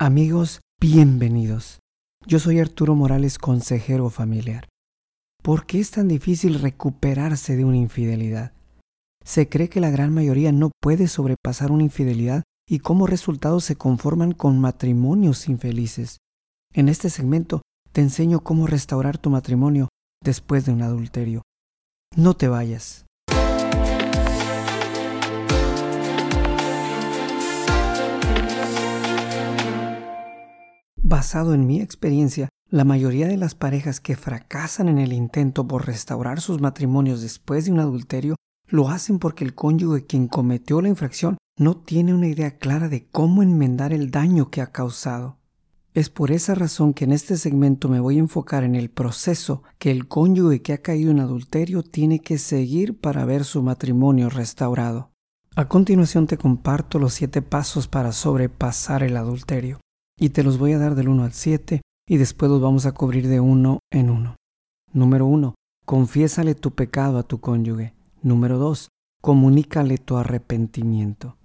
Amigos, bienvenidos. Yo soy Arturo Morales, consejero familiar. ¿Por qué es tan difícil recuperarse de una infidelidad? Se cree que la gran mayoría no puede sobrepasar una infidelidad y como resultado se conforman con matrimonios infelices. En este segmento te enseño cómo restaurar tu matrimonio después de un adulterio. No te vayas. Basado en mi experiencia, la mayoría de las parejas que fracasan en el intento por restaurar sus matrimonios después de un adulterio lo hacen porque el cónyuge quien cometió la infracción no tiene una idea clara de cómo enmendar el daño que ha causado. Es por esa razón que en este segmento me voy a enfocar en el proceso que el cónyuge que ha caído en adulterio tiene que seguir para ver su matrimonio restaurado. A continuación te comparto los siete pasos para sobrepasar el adulterio y te los voy a dar del 1 al 7 y después los vamos a cubrir de uno en uno. Número 1. Confiésale tu pecado a tu cónyuge. Número 2. Comunícale tu arrepentimiento.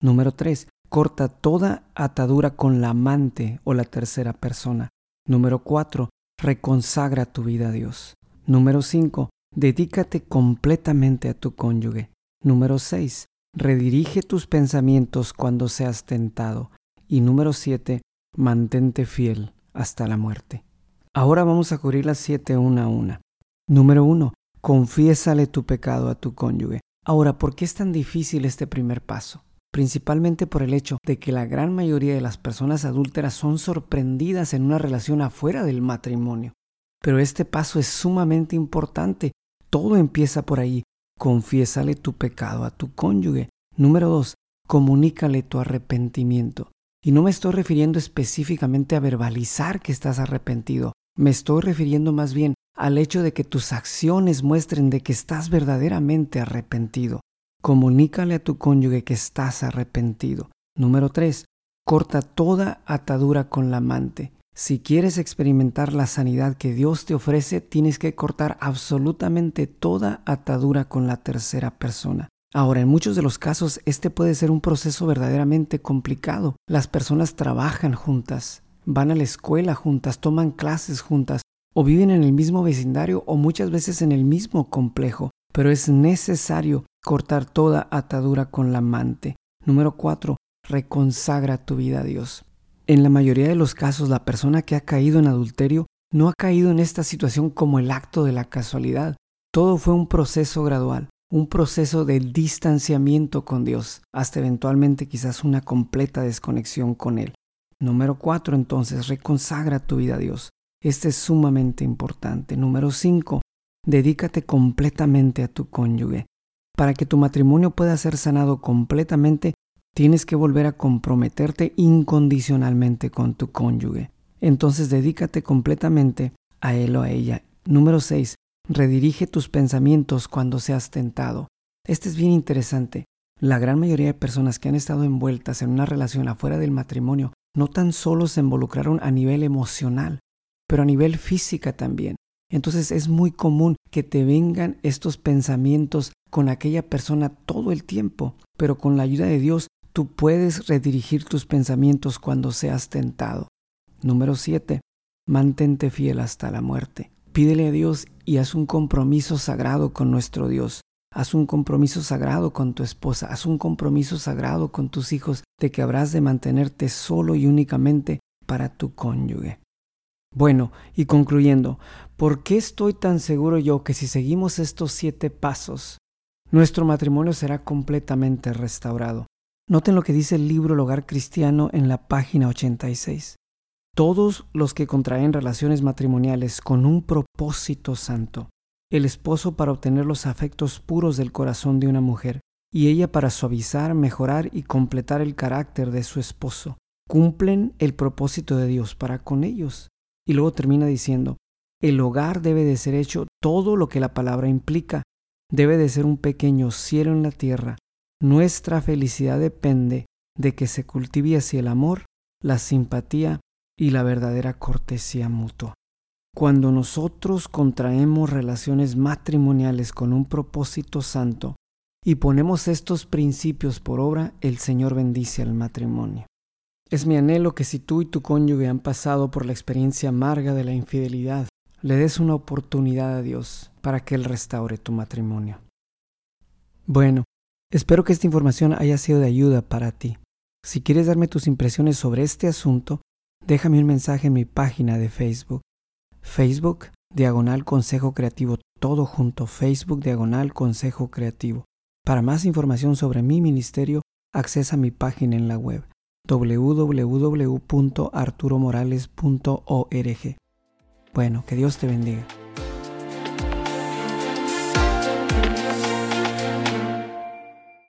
Número 3. Corta toda atadura con la amante o la tercera persona. Número 4. Reconsagra tu vida a Dios. Número 5. Dedícate completamente a tu cónyuge. Número 6. Redirige tus pensamientos cuando seas tentado. Y número 7 mantente fiel hasta la muerte. Ahora vamos a cubrir las siete una a una. Número uno, confiésale tu pecado a tu cónyuge. Ahora, ¿por qué es tan difícil este primer paso? Principalmente por el hecho de que la gran mayoría de las personas adúlteras son sorprendidas en una relación afuera del matrimonio. Pero este paso es sumamente importante. Todo empieza por ahí. Confiésale tu pecado a tu cónyuge. Número dos, comunícale tu arrepentimiento. Y no me estoy refiriendo específicamente a verbalizar que estás arrepentido, me estoy refiriendo más bien al hecho de que tus acciones muestren de que estás verdaderamente arrepentido. Comunícale a tu cónyuge que estás arrepentido. Número 3. Corta toda atadura con la amante. Si quieres experimentar la sanidad que Dios te ofrece, tienes que cortar absolutamente toda atadura con la tercera persona. Ahora, en muchos de los casos, este puede ser un proceso verdaderamente complicado. Las personas trabajan juntas, van a la escuela juntas, toman clases juntas, o viven en el mismo vecindario o muchas veces en el mismo complejo, pero es necesario cortar toda atadura con la amante. Número 4. Reconsagra tu vida a Dios. En la mayoría de los casos, la persona que ha caído en adulterio no ha caído en esta situación como el acto de la casualidad. Todo fue un proceso gradual un proceso de distanciamiento con Dios, hasta eventualmente quizás una completa desconexión con Él. Número cuatro, entonces, reconsagra tu vida a Dios. Este es sumamente importante. Número cinco, dedícate completamente a tu cónyuge. Para que tu matrimonio pueda ser sanado completamente, tienes que volver a comprometerte incondicionalmente con tu cónyuge. Entonces dedícate completamente a él o a ella. Número 6. Redirige tus pensamientos cuando seas tentado. Este es bien interesante. La gran mayoría de personas que han estado envueltas en una relación afuera del matrimonio no tan solo se involucraron a nivel emocional, pero a nivel física también. Entonces es muy común que te vengan estos pensamientos con aquella persona todo el tiempo, pero con la ayuda de Dios tú puedes redirigir tus pensamientos cuando seas tentado. Número 7. Mantente fiel hasta la muerte. Pídele a Dios y haz un compromiso sagrado con nuestro Dios. Haz un compromiso sagrado con tu esposa, haz un compromiso sagrado con tus hijos de que habrás de mantenerte solo y únicamente para tu cónyuge. Bueno, y concluyendo, ¿por qué estoy tan seguro yo que si seguimos estos siete pasos, nuestro matrimonio será completamente restaurado? Noten lo que dice el libro El Hogar Cristiano en la página 86 todos los que contraen relaciones matrimoniales con un propósito santo, el esposo para obtener los afectos puros del corazón de una mujer, y ella para suavizar, mejorar y completar el carácter de su esposo, cumplen el propósito de Dios para con ellos. Y luego termina diciendo, el hogar debe de ser hecho todo lo que la palabra implica, debe de ser un pequeño cielo en la tierra. Nuestra felicidad depende de que se cultive así el amor, la simpatía y la verdadera cortesía mutua. Cuando nosotros contraemos relaciones matrimoniales con un propósito santo y ponemos estos principios por obra, el Señor bendice al matrimonio. Es mi anhelo que si tú y tu cónyuge han pasado por la experiencia amarga de la infidelidad, le des una oportunidad a Dios para que Él restaure tu matrimonio. Bueno, espero que esta información haya sido de ayuda para ti. Si quieres darme tus impresiones sobre este asunto, déjame un mensaje en mi página de Facebook. Facebook, diagonal Consejo Creativo, todo junto, Facebook, diagonal Consejo Creativo. Para más información sobre mi ministerio, accesa mi página en la web www.arturomorales.org. Bueno, que Dios te bendiga.